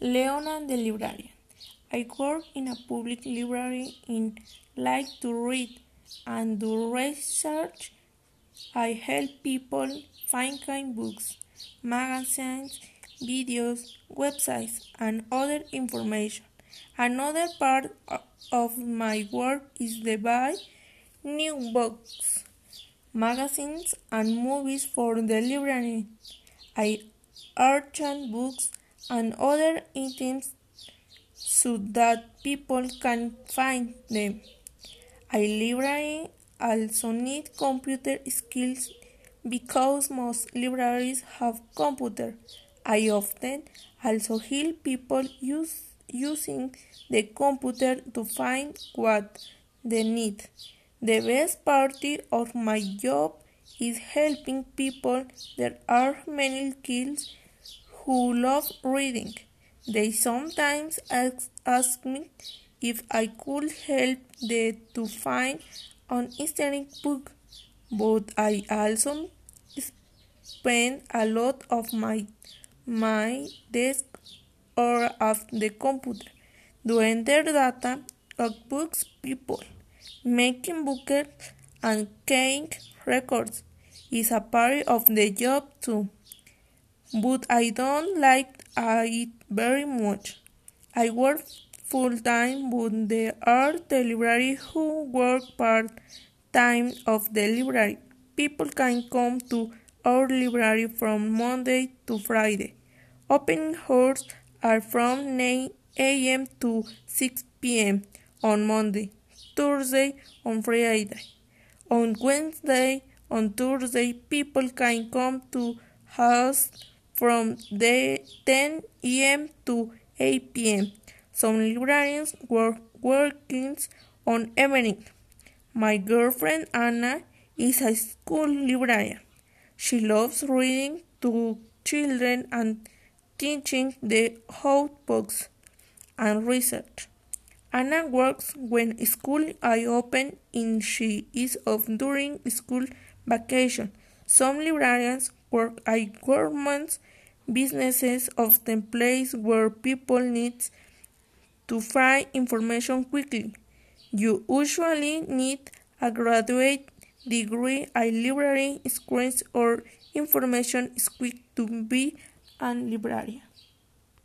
Leona the librarian. I work in a public library and like to read and do research. I help people find kind books, magazines, videos, websites, and other information. Another part of my work is to buy new books, magazines, and movies for the library. I auction books and other items so that people can find them. A library also need computer skills because most libraries have computer. I often also help people use using the computer to find what they need. The best part of my job is helping people. There are many kids who love reading. They sometimes ask, ask me if I could help them to find an interesting book, but I also spend a lot of my my desk or at the computer to enter data of books people. Making books and keeping records is a part of the job too but I don't like it very much. I work full time, but there are the library who work part time of the library. People can come to our library from Monday to Friday. Opening hours are from 9 a.m. to 6 p.m. on Monday, Thursday, on Friday. On Wednesday, on Thursday, people can come to house from the 10 a.m. to 8 p.m. Some librarians work working on evening. My girlfriend Anna is a school librarian. She loves reading to children and teaching the how books and research. Anna works when school is open and she is off during school vacation. Some librarians work government Businesses often place where people need to find information quickly. You usually need a graduate degree, a library experience, or information quick to be a librarian.